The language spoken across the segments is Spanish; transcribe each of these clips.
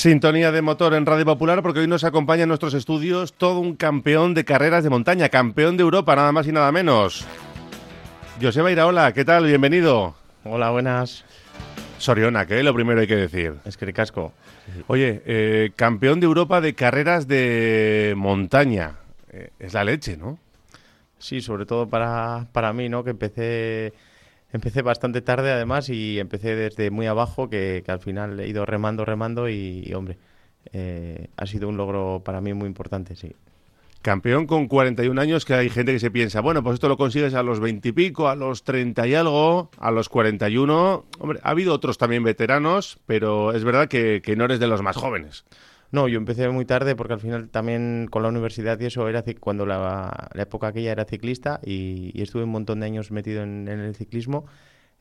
Sintonía de motor en Radio Popular porque hoy nos acompaña en nuestros estudios todo un campeón de carreras de montaña, campeón de Europa, nada más y nada menos. Joseba Iraola, ¿qué tal? Bienvenido. Hola, buenas. Soriona, que lo primero hay que decir. Es que casco. Oye, eh, campeón de Europa de carreras de montaña. Eh, es la leche, ¿no? Sí, sobre todo para, para mí, ¿no? Que empecé Empecé bastante tarde además y empecé desde muy abajo que, al final he ido remando, remando y, hombre, eh, ha sido un logro para mí muy importante, sí. Campeón con 41 años, que hay gente que se piensa, bueno, pues esto lo consigues a los 20 y pico, a los 30 y algo, a los 41. Hombre, ha habido otros también veteranos, pero es verdad que, que no eres de los más jóvenes. No, yo empecé muy tarde porque al final también con la universidad y eso era cuando la, época aquella era ciclista y, estuve un montón de años metido en, el ciclismo.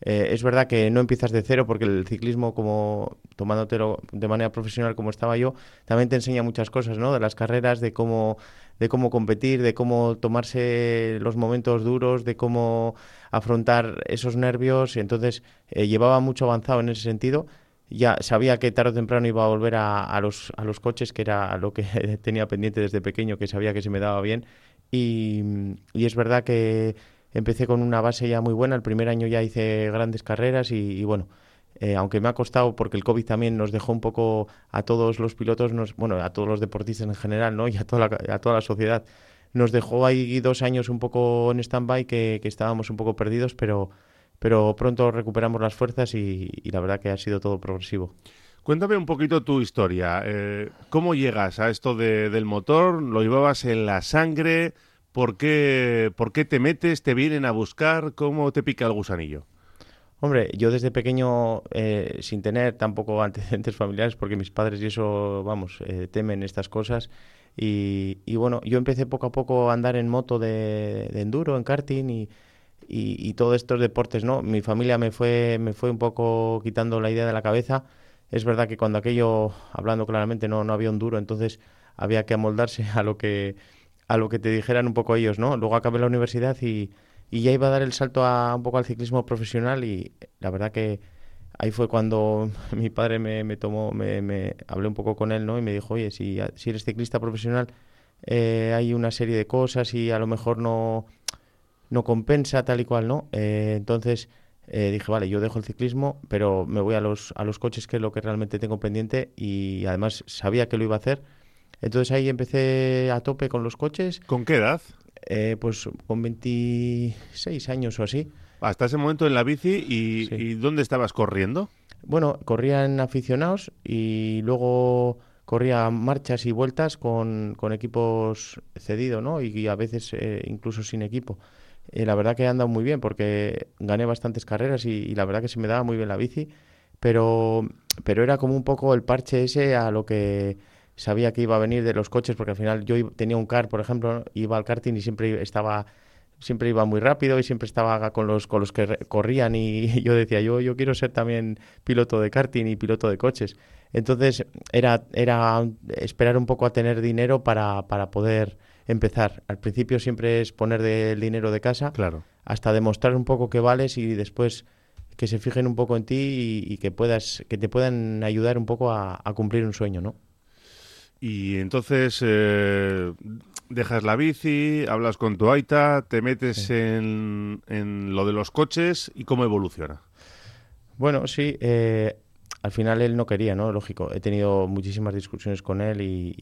Eh, es verdad que no empiezas de cero porque el ciclismo, como tomándotelo de manera profesional como estaba yo, también te enseña muchas cosas, ¿no? De las carreras, de cómo, de cómo competir, de cómo tomarse los momentos duros, de cómo afrontar esos nervios. Y entonces eh, llevaba mucho avanzado en ese sentido ya sabía que tarde o temprano iba a volver a, los, a los coches, que era lo que tenía pendiente desde pequeño, que sabía que se me daba bien. Y, y, es verdad que empecé con una base ya muy buena. El primer año ya hice grandes carreras y, bueno, eh, aunque me ha costado porque el COVID también nos dejó un poco a todos los pilotos, nos, bueno, a todos los deportistas en general, ¿no? Y a toda la, a toda la sociedad. Nos dejó ahí dos años un poco en stand-by, que estábamos un poco perdidos, pero pero pronto recuperamos las fuerzas y, la verdad que ha sido todo progresivo. Cuéntame un poquito tu historia. Eh, ¿Cómo llegas a esto del motor? ¿Lo llevabas en la sangre? ¿Por qué, ¿Por qué te metes? ¿Te vienen a buscar? ¿Cómo te pica el gusanillo? Hombre, yo desde pequeño, eh, sin tener tampoco antecedentes familiares, porque mis padres y eso, vamos, eh, temen estas cosas. Y, bueno, yo empecé poco a poco a andar en moto de, de enduro, en karting, y, y, todos estos deportes, ¿no? Mi familia me fue, me fue un poco quitando la idea de la cabeza. Es verdad que cuando aquello, hablando claramente, no, no había un duro, entonces había que amoldarse a lo que, a lo que te dijeran un poco ellos, ¿no? Luego acabé la universidad y, y ya iba a dar el salto a, un poco al ciclismo profesional y la verdad que ahí fue cuando mi padre me, me tomó, me, me, hablé un poco con él, ¿no? Y me dijo, oye, si, si eres ciclista profesional, eh, hay una serie de cosas y a lo mejor no no compensa tal y cual, ¿no? Eh, entonces eh, dije, vale, yo dejo el ciclismo, pero me voy a los, a los coches, que es lo que realmente tengo pendiente, y además sabía que lo iba a hacer. Entonces ahí empecé a tope con los coches. ¿Con qué edad? Eh, pues con 26 años o así. Hasta ese momento en la bici, y, ¿y dónde estabas corriendo? Bueno, corría en aficionados y luego corría marchas y vueltas con, con equipos cedidos, ¿no? Y, a veces incluso sin equipo. Eh, la verdad que he andado muy bien porque gané bastantes carreras y, la verdad que se me daba muy bien la bici, pero, pero era como un poco el parche ese a lo que sabía que iba a venir de los coches, porque al final yo tenía un car, por ejemplo, iba al karting y siempre estaba siempre iba muy rápido y siempre estaba con los con los que corrían y yo decía yo yo quiero ser también piloto de karting y piloto de coches entonces era era esperar un poco a tener dinero para, para poder empezar. Al principio siempre es poner el dinero de casa claro. hasta demostrar un poco que vales y después que se fijen un poco en ti y, que puedas que te puedan ayudar un poco a, cumplir un sueño, ¿no? Y entonces eh, dejas la bici, hablas con tu aita, te metes en, en, lo de los coches y cómo evoluciona. Bueno, sí, eh, al final él no quería, ¿no? Lógico, he tenido muchísimas discusiones con él y,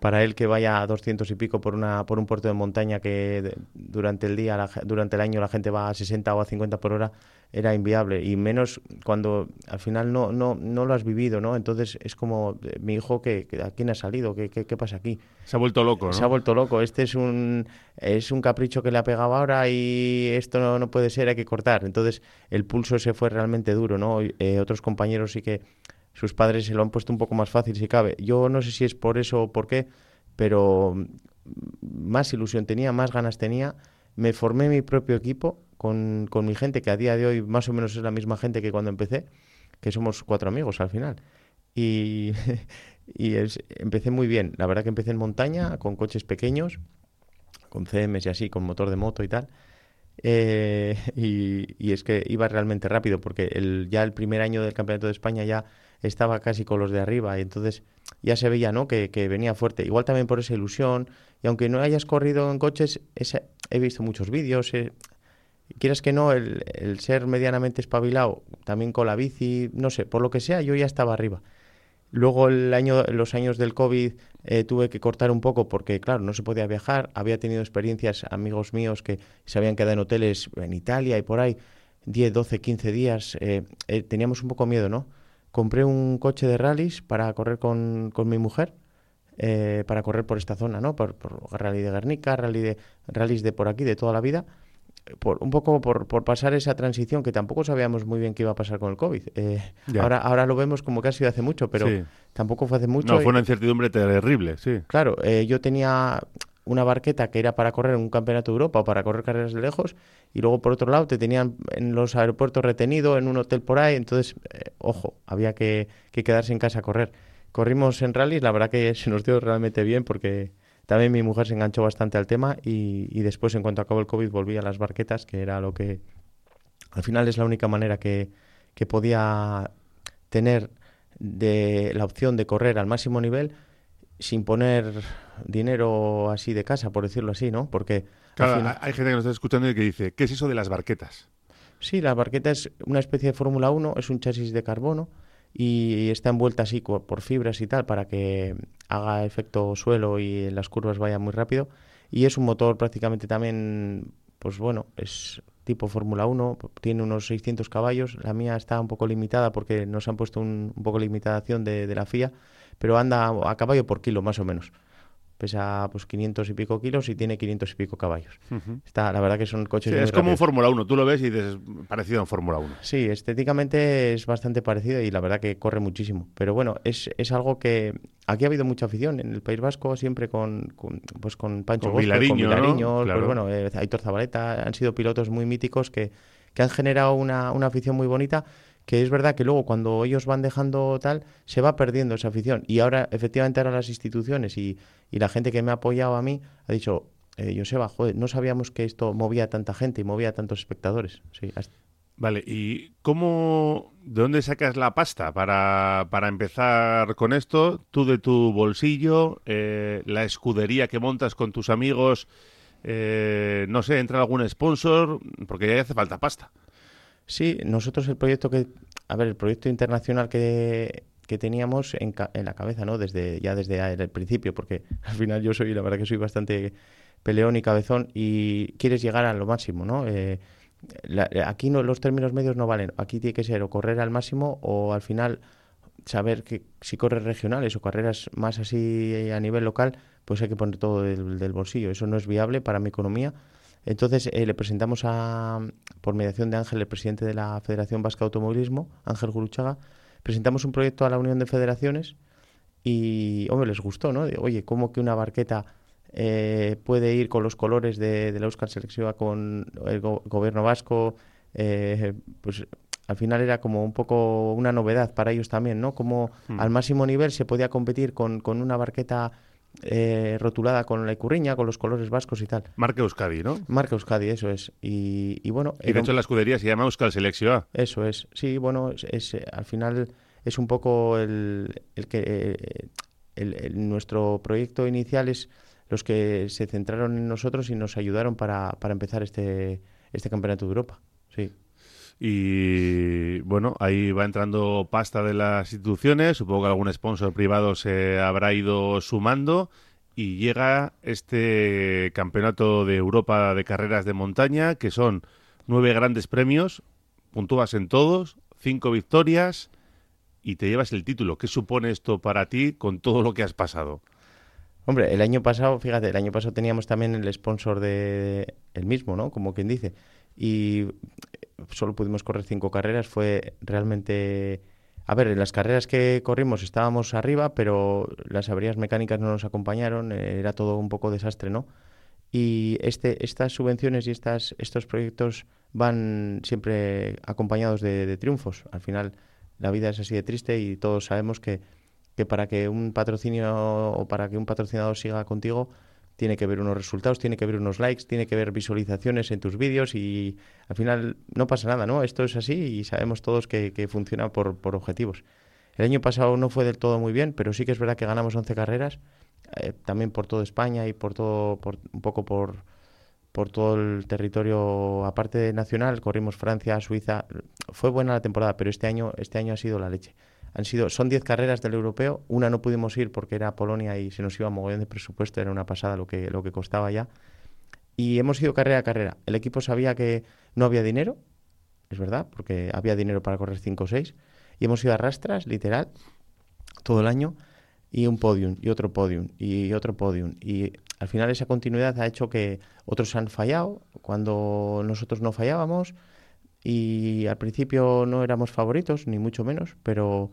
para él que vaya a 200 y pico por una por un puerto de montaña que durante el día durante el año la gente va a 60 o a 50 por hora era inviable. Y menos cuando al final no no no lo has vivido no entonces es como eh, mi hijo que, a quién ha salido ¿Qué, qué, pasa aquí se ha vuelto loco ¿no? se ha vuelto loco. Este es un es un capricho que le ha pegado ahora y esto no, no puede ser hay que cortar. Entonces el pulso se fue realmente duro no eh, otros compañeros sí que sus padres se lo han puesto un poco más fácil si cabe. Yo no sé si es por eso o por qué, pero más ilusión tenía, más ganas tenía. Me formé mi propio equipo con, con mi gente, que a día de hoy más o menos es la misma gente que cuando empecé, que somos cuatro amigos al final. Y, y empecé muy bien. La verdad que empecé en montaña, con coches pequeños, con CMs y así, con motor de moto y tal. Eh, y, es que iba realmente rápido porque el, ya el primer año del Campeonato de España ya estaba casi con los de arriba y entonces ya se veía ¿no? que, venía fuerte. Igual también por esa ilusión y aunque no hayas corrido en coches, he visto muchos vídeos. Eh, quieras que no, el, el, ser medianamente espabilado, también con la bici, no sé, por lo que sea, yo ya estaba arriba. Luego el año, los años del COVID eh, tuve que cortar un poco porque, claro, no se podía viajar. Había tenido experiencias, amigos míos que se habían quedado en hoteles en Italia y por ahí, 10, 12, 15 días. Eh, eh, teníamos un poco miedo, ¿no? Compré un coche de rallies para correr con, con mi mujer, para correr por esta zona, ¿no? Por, por rally de Guernica, rally de, rallies de por aquí, de toda la vida por, un poco por, por, pasar esa transición que tampoco sabíamos muy bien qué iba a pasar con el COVID. Eh, ahora, ahora lo vemos como que ha sido hace mucho, pero tampoco fue hace mucho. No, fue una incertidumbre terrible, sí. Claro, eh, yo tenía una barqueta que era para correr un campeonato de Europa o para correr carreras de lejos y luego por otro lado te tenían en los aeropuertos retenido en un hotel por ahí, entonces, eh, ojo, había que, que quedarse en casa a correr. Corrimos en rallies, la verdad que se nos dio realmente bien porque también mi mujer se enganchó bastante al tema y, después, en cuanto acabó el COVID, volví a las barquetas, que era lo que al final es la única manera que, podía tener de la opción de correr al máximo nivel sin poner dinero así de casa, por decirlo así, ¿no? Porque claro, hay gente que nos está escuchando y que dice, ¿qué es eso de las barquetas? Sí, la barqueta es una especie de Fórmula 1, es un chasis de carbono y está envuelta así por fibras y tal para que haga efecto suelo y las curvas vaya muy rápido. Y es un motor prácticamente también, pues bueno, es tipo Fórmula 1, tiene unos 600 caballos. La mía está un poco limitada porque nos han puesto un, poco de limitación de, de la FIA, pero anda a caballo por kilo más o menos pesa pues 500 y pico kilos y tiene 500 y pico caballos. Está, la verdad que son coches Es como un Fórmula 1, tú lo ves y dices, parecido a un Fórmula 1. Sí, estéticamente es bastante parecido y la verdad que corre muchísimo. Pero bueno, es, es algo que aquí ha habido mucha afición en el País Vasco, siempre con, pues con Pancho con Vilariño, pues bueno, eh, Aitor Zabaleta, han sido pilotos muy míticos que, que han generado una, una afición muy bonita que es verdad que luego cuando ellos van dejando tal, se va perdiendo esa afición. Y ahora, efectivamente, ahora las instituciones y, la gente que me ha apoyado a mí ha dicho, eh, Joseba, joder, no sabíamos que esto movía a tanta gente y movía a tantos espectadores. Sí, Vale, ¿y cómo, de dónde sacas la pasta para, para empezar con esto? Tú de tu bolsillo, eh, la escudería que montas con tus amigos, eh, no sé, entra algún sponsor, porque ya hace falta pasta. Sí, nosotros el proyecto que, a ver, el proyecto internacional que, que teníamos en, en, la cabeza, ¿no? Desde, ya desde el principio, porque al final yo soy, la verdad que soy bastante peleón y cabezón y quieres llegar a lo máximo, ¿no? Eh, aquí no, los términos medios no valen. Aquí tiene que ser o correr al máximo o al final saber que si corres regionales o carreras más así a nivel local, pues hay que poner todo del bolsillo. Eso no es viable para mi economía entonces eh, le presentamos a, por mediación de Ángel, el presidente de la Federación Vasca de Automovilismo, Ángel Guruchaga, presentamos un proyecto a la Unión de Federaciones y, hombre, les gustó, ¿no? Oye, ¿cómo que una barqueta eh, puede ir con los colores de, la Euskal Selección con el gobierno vasco? Eh, pues al final era como un poco una novedad para ellos también, ¿no? Como hmm. al máximo nivel se podía competir con, con una barqueta eh, rotulada con la icurriña, con los colores vascos y tal. Marca Euskadi, ¿no? Marca Euskadi, eso es. Y, bueno... Y de hecho la escudería se llama Euskal Selección. Eso es. Sí, bueno, es, eh, al final es un poco el, el que... Eh, el, nuestro proyecto inicial es los que se centraron en nosotros y nos ayudaron para, para empezar este, este campeonato de Europa. Sí. Y bueno, ahí va entrando pasta de las instituciones, supongo que algún sponsor privado se habrá ido sumando y llega este campeonato de Europa de carreras de montaña, que son nueve grandes premios, puntúas en todos, cinco victorias y te llevas el título. ¿Qué supone esto para ti con todo lo que has pasado? Hombre, el año pasado, fíjate, el año pasado teníamos también el sponsor de el mismo, ¿no? Como quien dice. Y solo pudimos correr cinco carreras, fue realmente... A ver, en las carreras que corrimos estábamos arriba, pero las averías mecánicas no nos acompañaron, era todo un poco desastre, ¿no? Y este, estas subvenciones y estas, estos proyectos van siempre acompañados de, triunfos. Al final, la vida es así de triste y todos sabemos que, que para que un patrocinio o para que un patrocinador siga contigo, tiene que ver unos resultados, tiene que ver unos likes, tiene que ver visualizaciones en tus vídeos y al final no pasa nada, ¿no? Esto es así y sabemos todos que, funciona por, por, objetivos. El año pasado no fue del todo muy bien, pero sí que es verdad que ganamos 11 carreras, eh, también por toda España y por todo, por, un poco por, por todo el territorio, aparte de nacional, corrimos Francia, Suiza. Fue buena la temporada, pero este año, este año ha sido la leche. Han sido, son 10 carreras del europeo, una no pudimos ir porque era Polonia y se nos iba mogollón de presupuesto, era una pasada lo que, lo que costaba ya. Y hemos ido carrera a carrera. El equipo sabía que no había dinero, es verdad, porque había dinero para correr 5 o 6. Y hemos ido a rastras, literal, todo el año, y un podium, y otro podium, y otro podium. Y al final esa continuidad ha hecho que otros han fallado cuando nosotros no fallábamos y al principio no éramos favoritos, ni mucho menos, pero,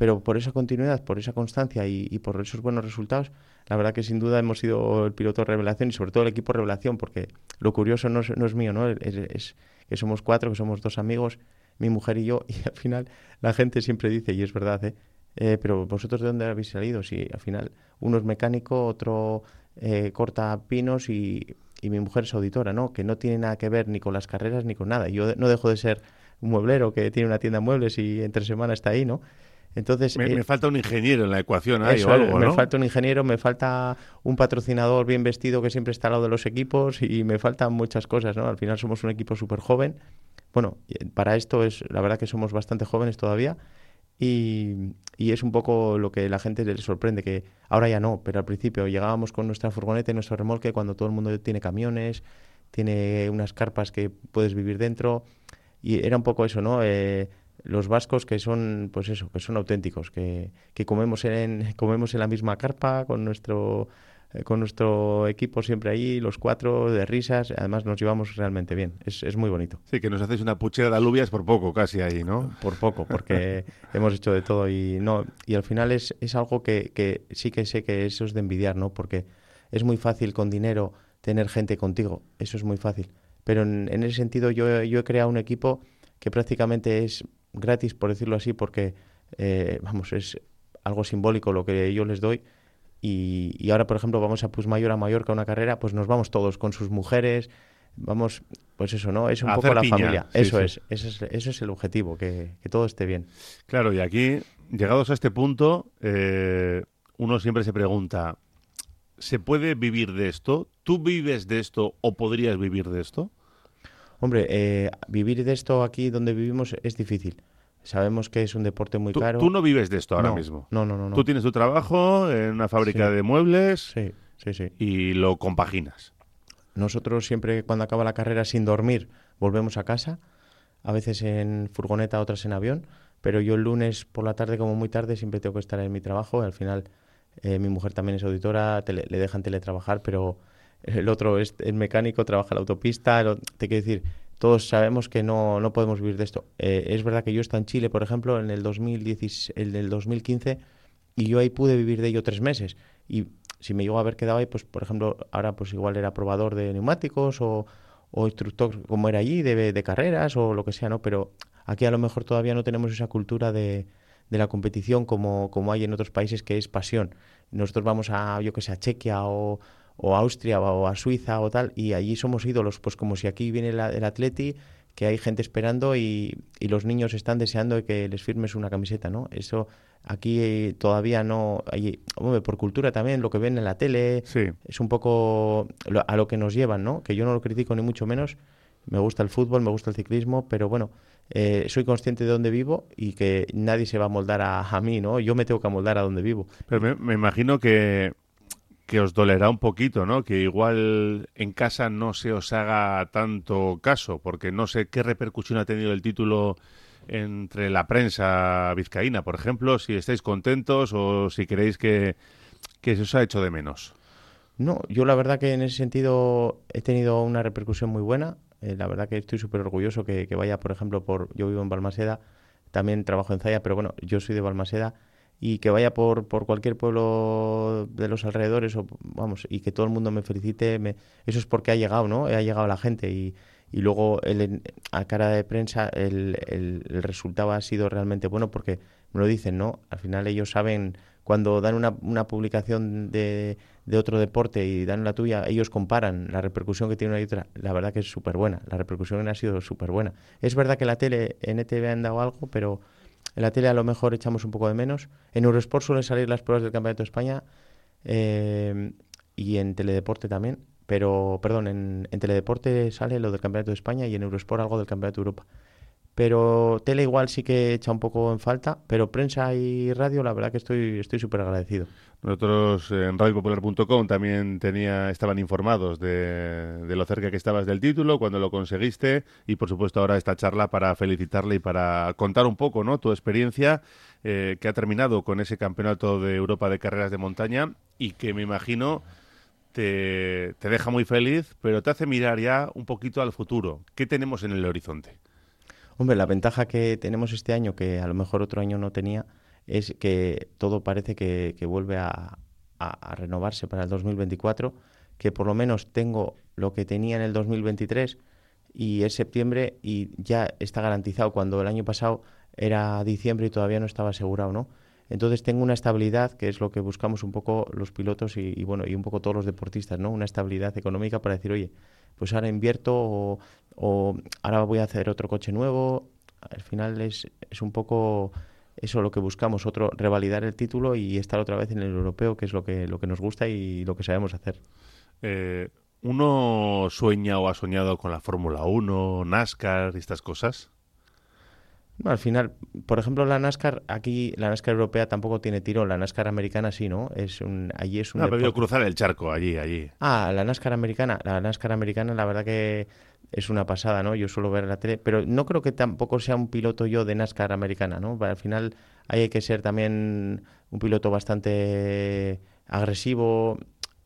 pero por esa continuidad, por esa constancia y, por esos buenos resultados, la verdad que sin duda hemos sido el piloto revelación y sobre todo el equipo revelación, porque lo curioso no es, no es mío, ¿no? Es, que somos cuatro, que somos dos amigos, mi mujer y yo, y al final la gente siempre dice, y es verdad, ¿eh? eh pero vosotros de dónde habéis salido? Si al final uno es mecánico, otro eh, corta pinos y y mi mujer es auditora, ¿no? Que no tiene nada que ver ni con las carreras ni con nada. Yo no dejo de ser un mueblero que tiene una tienda de muebles y entre semana está ahí, ¿no? Entonces, me, eh, falta un ingeniero en la ecuación ahí o algo, ¿no? Me falta un ingeniero, me falta un patrocinador bien vestido que siempre está al lado de los equipos y me faltan muchas cosas, ¿no? Al final somos un equipo súper joven. Bueno, para esto es la verdad que somos bastante jóvenes todavía y, es un poco lo que la gente le sorprende, que ahora ya no, pero al principio llegábamos con nuestra furgoneta y nuestro remolque cuando todo el mundo tiene camiones, tiene unas carpas que puedes vivir dentro, y era un poco eso, ¿no? Eh, los vascos que son, pues eso, que son auténticos, que, que comemos, en, comemos en la misma carpa con nuestro eh, con nuestro equipo siempre ahí, los cuatro de risas, además nos llevamos realmente bien, es, es muy bonito. Sí, que nos hacéis una puchera de alubias por poco casi ahí, ¿no? Por poco, porque hemos hecho de todo y no y al final es, es algo que, que, sí que sé que eso es de envidiar, ¿no? Porque es muy fácil con dinero tener gente contigo, eso es muy fácil. Pero en, en ese sentido yo, yo he creado un equipo que prácticamente es gratis, por decirlo así, porque, eh, vamos, es algo simbólico lo que yo les doy y, ahora, por ejemplo, vamos a Pusmayor a Mallorca una carrera, pues nos vamos todos con sus mujeres, vamos, pues eso, ¿no? Es un poco la familia. eso es, eso es, eso es el objetivo, que, todo esté bien. Claro, y aquí, llegados a este punto, eh, uno siempre se pregunta, ¿se puede vivir de esto? ¿Tú vives de esto o podrías vivir de esto? Hombre, eh, vivir de esto aquí donde vivimos es difícil. Sabemos que es un deporte muy caro. Tú no vives de esto ahora mismo. No, no, no, Tú tienes tu trabajo en una fábrica de muebles. Sí, sí, sí. Y lo compaginas. Nosotros siempre cuando acaba la carrera sin dormir volvemos a casa, a veces en furgoneta, otras en avión, pero yo el lunes por la tarde como muy tarde siempre tengo que estar en mi trabajo. Al final eh, mi mujer también es auditora, le dejan teletrabajar, pero el otro es, mecánico, trabaja en la autopista. te quiero decir, todos sabemos que no, no podemos vivir de esto. Eh, es verdad que yo estaba en Chile, por ejemplo, en el, 2010, el del 2015 y yo ahí pude vivir de ello tres meses. Y si me llegó a haber quedado ahí, pues por ejemplo, ahora pues igual era probador de neumáticos o, instructor como era allí, de, carreras o lo que sea, ¿no? Pero aquí a lo mejor todavía no tenemos esa cultura de, de la competición como, como hay en otros países que es pasión. Nosotros vamos a, yo que sé, a Chequia o, o a Austria o a Suiza o tal, y allí somos ídolos, pues como si aquí viene el, atleti, que hay gente esperando y, y, los niños están deseando que les firmes una camiseta, ¿no? Eso aquí eh, todavía no, hay, hombre, por cultura también, lo que ven en la tele, es un poco a lo que nos llevan, ¿no? Que yo no lo critico ni mucho menos, me gusta el fútbol, me gusta el ciclismo, pero bueno, eh, soy consciente de dónde vivo y que nadie se va a moldar a, a, mí, ¿no? Yo me tengo que moldar a donde vivo. Pero me imagino que que os dolerá un poquito, ¿no? Que igual en casa no se os haga tanto caso, porque no sé qué repercusión ha tenido el título entre la prensa vizcaína, por ejemplo, si estáis contentos o si creéis que, se os ha hecho de menos. No, yo la verdad que en ese sentido he tenido una repercusión muy buena. Eh, la verdad que estoy súper orgulloso que, que, vaya, por ejemplo, por yo vivo en Balmaseda, también trabajo en Zaya, pero bueno, yo soy de Balmaseda y que vaya por, por cualquier pueblo de los alrededores o vamos y que todo el mundo me felicite me, eso es porque ha llegado no ha llegado la gente y, y luego el, a cara de prensa el, el, resultado ha sido realmente bueno porque me lo dicen no al final ellos saben cuando dan una, una publicación de, de, otro deporte y dan la tuya, ellos comparan la repercusión que tiene una y otra. La verdad que es súper buena. La repercusión ha sido súper buena. Es verdad que la tele, en ETV han dado algo, pero en la tele a lo mejor echamos un poco de menos. En Eurosport suelen salir las pruebas del Campeonato de España eh, y en Teledeporte también. Pero, perdón, en, en Teledeporte sale lo del Campeonato de España y en Eurosport algo del Campeonato de Europa pero tele igual sí que echa un poco en falta, pero prensa y radio la verdad que estoy estoy súper agradecido. Nosotros en radiopopular.com también tenía, estaban informados de, lo cerca que estabas del título, cuando lo conseguiste y por supuesto ahora esta charla para felicitarle y para contar un poco ¿no? tu experiencia eh, que ha terminado con ese campeonato de Europa de carreras de montaña y que me imagino te, te deja muy feliz, pero te hace mirar ya un poquito al futuro. ¿Qué tenemos en el horizonte? Hombre, la ventaja que tenemos este año, que a lo mejor otro año no tenía, es que todo parece que, vuelve a, renovarse para el 2024, que por lo menos tengo lo que tenía en el 2023 y es septiembre y ya está garantizado cuando el año pasado era diciembre y todavía no estaba asegurado, ¿no? Entonces tengo una estabilidad que es lo que buscamos un poco los pilotos y, y bueno y un poco todos los deportistas, ¿no? Una estabilidad económica para decir, oye, pues ahora invierto o, ahora voy a hacer otro coche nuevo. Al final es, es un poco eso lo que buscamos, otro revalidar el título y estar otra vez en el europeo, que es lo que, lo que nos gusta y lo que sabemos hacer. Eh, ¿Uno sueña o ha soñado con la Fórmula 1, NASCAR y estas cosas? Al final, por ejemplo, la NASCAR, aquí la NASCAR europea tampoco tiene tiro, la NASCAR americana sí, ¿no? Es un, allí es un... No, ha podido cruzar el charco allí, allí. Ah, la NASCAR americana, la NASCAR americana la verdad que es una pasada, ¿no? Yo suelo ver la tele, pero no creo que tampoco sea un piloto yo de NASCAR americana, ¿no? Al final hay que ser también un piloto bastante agresivo,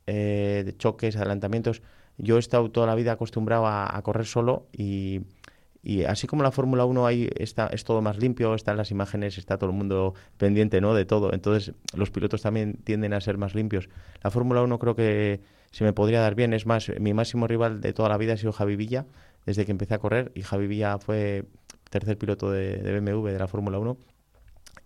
eh, de choques, adelantamientos. Yo he estado toda la vida acostumbrado a correr solo y y así como la Fórmula 1 ahí está, es todo más limpio, están las imágenes, está todo el mundo pendiente ¿no? de todo. Entonces los pilotos también tienden a ser más limpios. La Fórmula 1 creo que se me podría dar bien. Es más, mi máximo rival de toda la vida ha sido Javi Villa, desde que empecé a correr. Y Javi Villa fue tercer piloto de, BMW de la Fórmula 1.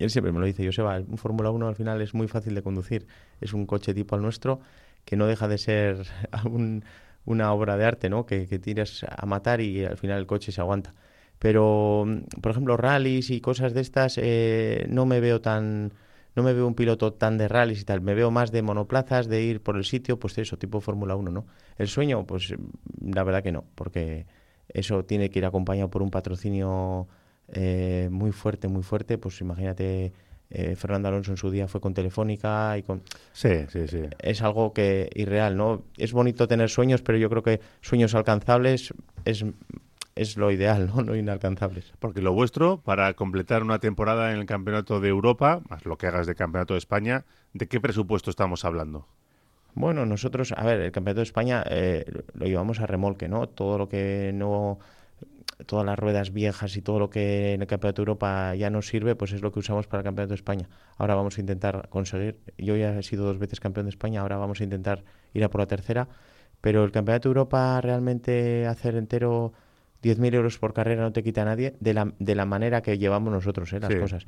Y él siempre me lo dice, Joseba, un Fórmula 1 al final es muy fácil de conducir. Es un coche tipo al nuestro que no deja de ser un una obra de arte, ¿no? Que, que tiras a matar y al final el coche se aguanta. Pero, mm, por ejemplo, rallies y cosas de estas, eh, no me veo tan, no me veo un piloto tan de rallies y tal. Me veo más de monoplazas, de ir por el sitio, pues eso, tipo Fórmula 1, ¿no? El sueño, pues mm, la verdad que no, porque eso tiene que ir acompañado por un patrocinio eh, muy fuerte, muy fuerte. Pues imagínate eh, Fernando Alonso en su día fue con Telefónica y con... Sí, sí, sí. Es algo que irreal, ¿no? Es bonito tener sueños, pero yo creo que sueños alcanzables es, es lo ideal, ¿no? No inalcanzables. Porque lo vuestro, para completar una temporada en el Campeonato de Europa, más lo que hagas de Campeonato de España, ¿de qué presupuesto estamos hablando? Bueno, nosotros, a ver, el Campeonato de España eh, lo llevamos a remolque, ¿no? Todo lo que no todas las ruedas viejas y todo lo que en el Campeonato de Europa ya no sirve, pues es lo que usamos para el Campeonato de España. Ahora vamos a intentar conseguir, yo ya he sido dos veces campeón de España, ahora vamos a intentar ir a por la tercera, pero el Campeonato de Europa realmente hacer entero 10.000 euros por carrera no te quita a nadie de la, de la manera que llevamos nosotros ¿eh? las cosas.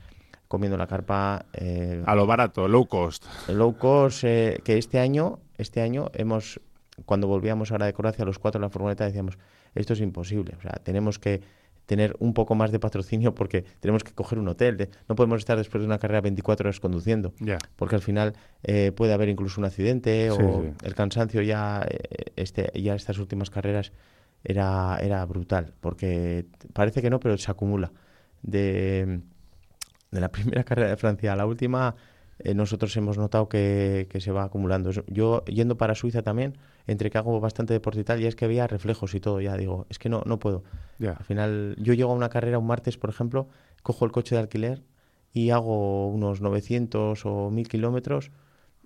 Comiendo la carpa... Eh, a lo barato, low cost. Low cost, eh, que este año, este año hemos, cuando volvíamos ahora de Croacia, los cuatro en la furgoneta decíamos esto es imposible. O sea, tenemos que tener un poco más de patrocinio porque tenemos que coger un hotel. no podemos estar después de una carrera 24 horas conduciendo, porque al final eh, puede haber incluso un accidente o el cansancio ya, eh, este, ya estas últimas carreras era, era brutal, porque parece que no, pero se acumula. De, de la primera carrera de Francia a la última, eh, nosotros hemos notado que, que, se va acumulando. Yo yendo para Suiza también, entre que hago bastante deporte y tal, ya es que había reflejos y todo, ya digo, es que no, no puedo. Al final, yo llego a una carrera un martes, por ejemplo, cojo el coche de alquiler y hago unos 900 o 1000 kilómetros,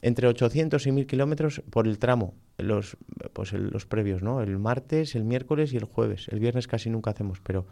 entre 800 y 1000 kilómetros por el tramo, los, pues los previos, ¿no? El martes, el miércoles y el jueves. El viernes casi nunca hacemos, pero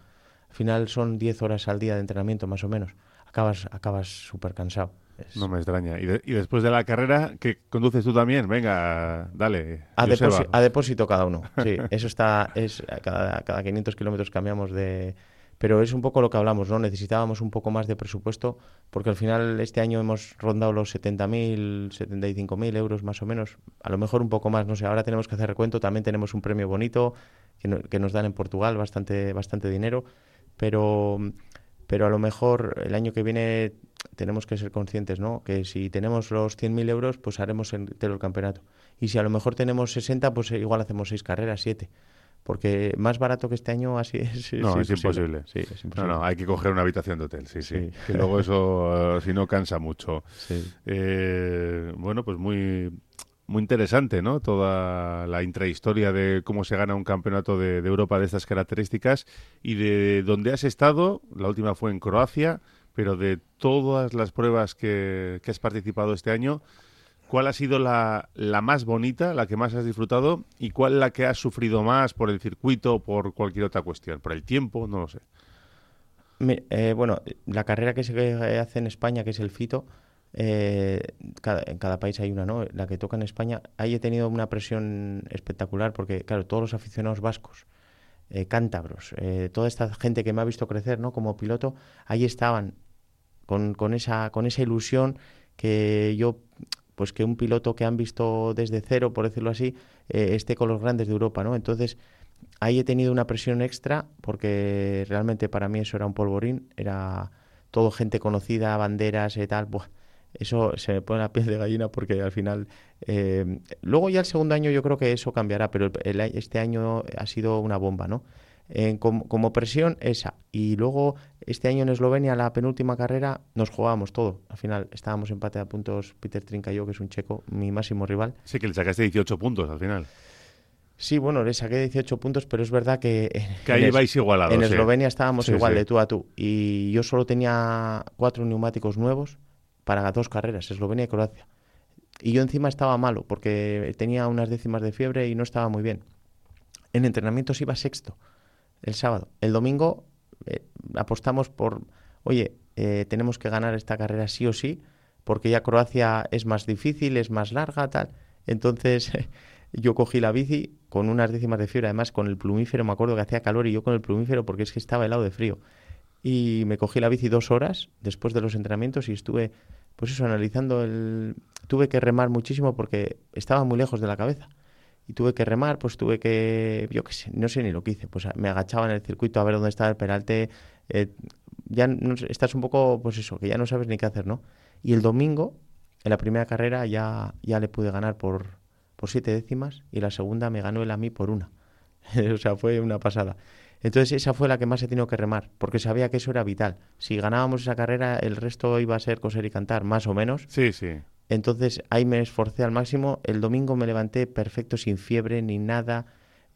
al final son 10 horas al día de entrenamiento, más o menos. Acabas acabas súper cansado. No me extraña. ¿Y, después de la carrera, qué conduces tú también? Venga, dale. A, depósito cada uno. Sí, eso está. es Cada, cada 500 kilómetros cambiamos de. pero es un poco lo que hablamos, ¿no? Necesitábamos un poco más de presupuesto porque al final este año hemos rondado los 70.000, 75.000 euros más o menos, a lo mejor un poco más, no sé, ahora tenemos que hacer recuento, también tenemos un premio bonito que, que nos dan en Portugal, bastante, bastante dinero, pero, pero a lo mejor el año que viene tenemos que ser conscientes, ¿no? Que si tenemos los 100.000 euros, pues haremos entero el campeonato. Y si a lo mejor tenemos 60, pues igual hacemos seis carreras, siete porque más barato que este año así es, no, es, imposible. Sí, es imposible. No, no, hay que coger una habitación de hotel, sí, sí. Que luego eso, si no, cansa mucho. Eh, bueno, pues muy, muy interesante, ¿no? Toda la intrahistoria de cómo se gana un campeonato de, Europa de estas características y de dónde has estado. La última fue en Croacia, pero de todas las pruebas que, has participado este año, ¿Cuál ha sido la, más bonita, la que más has disfrutado? ¿Y cuál la que has sufrido más por el circuito por cualquier otra cuestión? ¿Por el tiempo? No lo sé. Eh, bueno, la carrera que se hace en España, que es el FITO, eh, en cada país hay una, ¿no? La que toca en España, ahí he tenido una presión espectacular porque, claro, todos los aficionados vascos, eh, cántabros, toda esta gente que me ha visto crecer, ¿no? Como piloto, ahí estaban con, con, esa, con esa ilusión que yo pues que un piloto que han visto desde cero, por decirlo así, eh, esté con los grandes de Europa, ¿no? Entonces, ahí he tenido una presión extra porque realmente para mí eso era un polvorín, era todo gente conocida, banderas y tal, eso se me pone la piel de gallina porque al final... Eh, luego ya el segundo año yo creo que eso cambiará, pero este año ha sido una bomba, ¿no? como, presión esa. Y luego este año en Eslovenia, la penúltima carrera, nos jugábamos todo. Al final estábamos empate a puntos Peter Trinca y yo, que es un checo, mi máximo rival. Sí, que le sacaste 18 puntos al final. Sí, bueno, le saqué 18 puntos, pero es verdad que... Que ahí vais igualados. En Eslovenia estábamos igual de tú a tú. Y yo solo tenía cuatro neumáticos nuevos para dos carreras, Eslovenia y Croacia. Y yo encima estaba malo, porque tenía unas décimas de fiebre y no estaba muy bien. En entrenamientos iba sexto el sábado. El domingo eh, apostamos por, oye, eh, tenemos que ganar esta carrera sí o sí, porque ya Croacia es más difícil, es más larga, tal. Entonces yo cogí la bici con unas décimas de fiebre, además con el plumífero, me acuerdo que hacía calor y yo con el plumífero porque es que estaba helado de frío. Y me cogí la bici dos horas después de los entrenamientos y estuve, pues eso, analizando el... Tuve que remar muchísimo porque estaba muy lejos de la cabeza y tuve que remar, pues tuve que, yo qué sé, no sé ni lo que hice, pues me agachaba en el circuito a ver dónde estaba el peralte, eh, ya no, estás un poco, pues eso, que ya no sabes ni qué hacer, ¿no? Y el domingo, en la primera carrera, ya, ya le pude ganar por, por siete décimas y la segunda me ganó él a mí por una. o sea, fue una pasada. Entonces esa fue la que más he tenido que remar, porque sabía que eso era vital. Si ganábamos esa carrera, el resto iba a ser coser y cantar, más o menos. Sí, sí. Entonces ahí me esforcé al máximo. El domingo me levanté perfecto, sin fiebre ni nada,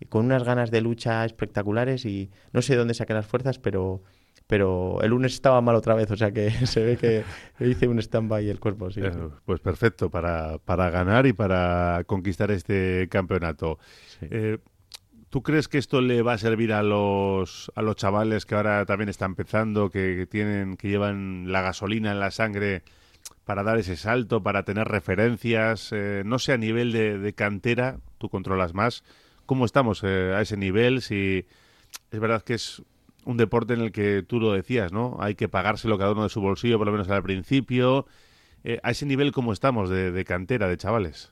con unas ganas de lucha espectaculares y no sé de dónde saqué las fuerzas, pero, pero el lunes estaba mal otra vez, o sea que se ve que hice un stand-by el cuerpo. Sí, Pues perfecto, para, para ganar y para conquistar este campeonato. Eh, ¿Tú crees que esto le va a servir a los, a los chavales que ahora también están empezando, que tienen, que llevan la gasolina en la sangre? para dar ese salto, para tener referencias, eh, no sé a nivel de, cantera, tú controlas más, ¿cómo estamos eh, a ese nivel? Si es verdad que es un deporte en el que tú lo decías, ¿no? Hay que pagárselo cada uno de su bolsillo, por lo menos al principio. Eh, a ese nivel, ¿cómo estamos de, de cantera, de chavales?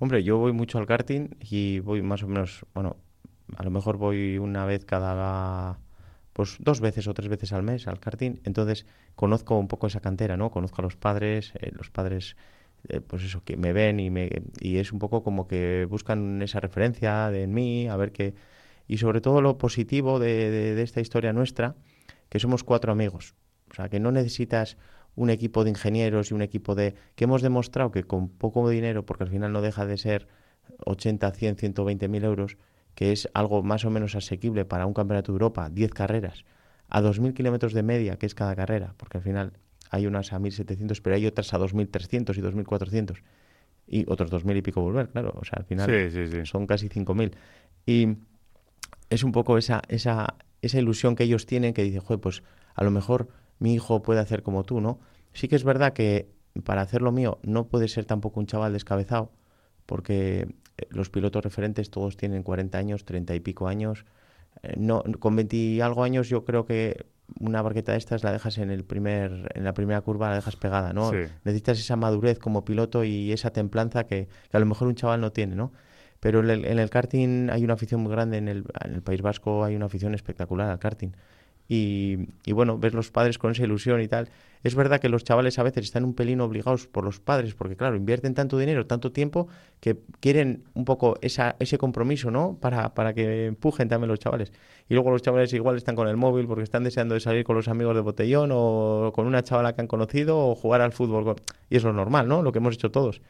Hombre, yo voy mucho al karting y voy más o menos, bueno, a lo mejor voy una vez cada pues dos veces o tres veces al mes al karting. Entonces conozco un poco esa cantera, ¿no? Conozco a los padres, eh, los padres, eh, pues eso, que me ven y, me, y es un poco como que buscan esa referencia de en mí, a ver qué... Y sobre todo lo positivo de, de, esta historia nuestra, que somos cuatro amigos. O sea, que no necesitas un equipo de ingenieros y un equipo de... que hemos demostrado que con poco dinero, porque al final no deja de ser 80, 100, 120 mil euros, que es algo más o menos asequible para un campeonato de Europa, 10 carreras, a 2.000 kilómetros de media, que es cada carrera, porque al final hay unas a 1.700, pero hay otras a 2.300 y 2.400, y otros 2.000 y pico volver, claro, o sea, al final son casi 5.000. Y es un poco esa, esa, esa ilusión que ellos tienen, que dicen, joder, pues a lo mejor mi hijo puede hacer como tú, ¿no? Sí que es verdad que para hacer lo mío no puede ser tampoco un chaval descabezado, porque los pilotos referentes todos tienen 40 años, 30 y pico años, eh, no, con 20 y algo años yo creo que una barqueta de estas la dejas en el primer en la primera curva la dejas pegada no necesitas esa madurez como piloto y esa templanza que, a lo mejor un chaval no tiene no pero en el, en el karting hay una afición muy grande en el, en el País Vasco hay una afición espectacular al karting y, y, bueno, ves los padres con esa ilusión y tal. Es verdad que los chavales a veces están un pelín obligados por los padres, porque claro, invierten tanto dinero, tanto tiempo, que quieren un poco esa, ese compromiso, ¿no? Para, para que empujen también los chavales. Y luego los chavales igual están con el móvil porque están deseando de salir con los amigos de botellón o con una chavala que han conocido o jugar al fútbol. Y es lo normal, ¿no? Lo que hemos hecho todos.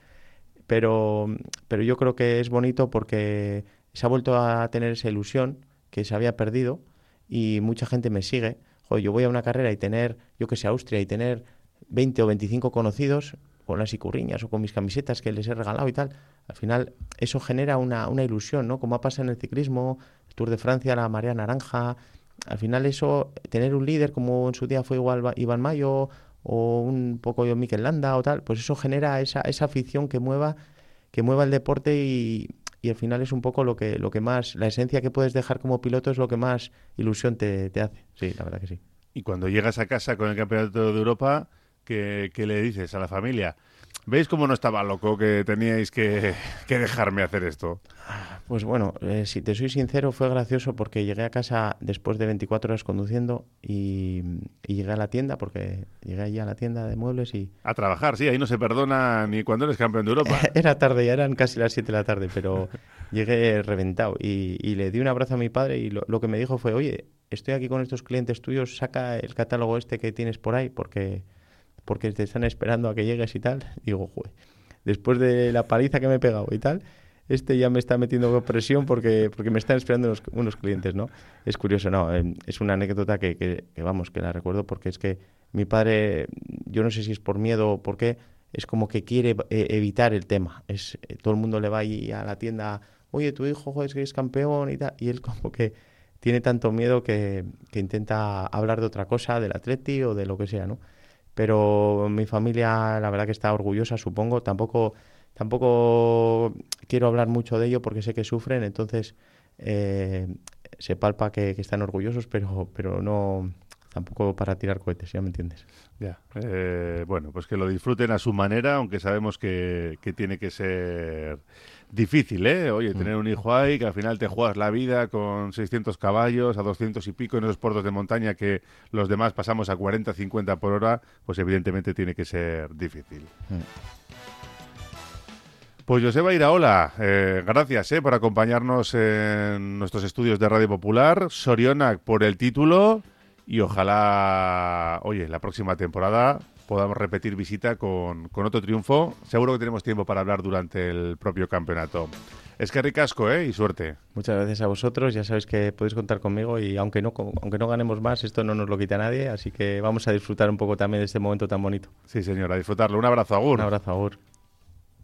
Pero, pero yo creo que es bonito porque se ha vuelto a tener esa ilusión que se había perdido y mucha gente me sigue. Yo voy a una carrera y tener, yo que sé, Austria y tener 20 o 25 conocidos con las icurriñas o con mis camisetas que les he regalado y tal. Al final eso genera una, una ilusión, ¿no? Como ha pasado en el ciclismo, Tour de Francia, la Marea Naranja. Al final eso, tener un líder como en su día fue igual Iván Mayo o un poco yo Mikel Landa o tal, pues eso genera esa, esa afición que mueva, que mueva el deporte y, y al final es un poco lo que, lo que más, la esencia que puedes dejar como piloto es lo que más ilusión te, te hace. Sí, la verdad que sí. Y cuando llegas a casa con el Campeonato de Europa, ¿qué, qué le dices a la familia? ¿Veis cómo no estaba loco que teníais que, dejarme hacer esto? Pues bueno, eh, si te soy sincero, fue gracioso porque llegué a casa después de 24 horas conduciendo y, llegué a la tienda, porque llegué allí a la tienda de muebles y... A trabajar, sí, ahí no se perdona ni cuando eres campeón de Europa. Era tarde, ya eran casi las 7 de la tarde, pero llegué reventado y, le di un abrazo a mi padre y lo, lo que me dijo fue, oye, estoy aquí con estos clientes tuyos, saca el catálogo este que tienes por ahí porque porque te están esperando a que llegues y tal. Digo, joder, después de la paliza que me he pegado y tal, este ya me está metiendo presión porque, porque me están esperando unos, clientes, ¿no? Es curioso, ¿no? Eh, es una anécdota que, que, vamos, que la recuerdo porque es que mi padre, yo no sé si es por miedo o por qué, es como que quiere eh, evitar el tema. Es, eh, todo el mundo le va ahí a la tienda, oye, tu hijo es es campeón y tal, y él como que tiene tanto miedo que, que intenta hablar de otra cosa, del atleti o de lo que sea, ¿no? Pero mi familia la verdad que está orgullosa, supongo. Tampoco, tampoco quiero hablar mucho de ello porque sé que sufren, entonces eh, se palpa que, están orgullosos, pero, pero no tampoco para tirar cohetes, ya me entiendes. Ya, eh, bueno, pues que lo disfruten a su manera, aunque sabemos que, que tiene que ser difícil, ¿eh? Oye, mm. tener un hijo ahí, que al final te juegas la vida con 600 caballos a 200 y pico en esos puertos de montaña que los demás pasamos a 40, 50 por hora, pues evidentemente tiene que ser difícil. Mm. Pues Joseba Iraola, eh, gracias eh, por acompañarnos en nuestros estudios de Radio Popular. Sorionak por el título y ojalá, oye, la próxima temporada podamos repetir visita con, otro triunfo. Seguro que tenemos tiempo para hablar durante el propio campeonato. Es que ricasco, ¿eh? Y suerte. Muchas gracias a vosotros. Ya sabéis que podéis contar conmigo y aunque no, aunque no ganemos más, esto no nos lo quita nadie. Así que vamos a disfrutar un poco también de este momento tan bonito. Sí, señora, disfrutarlo. Un abrazo, Agur. Un abrazo, Agur.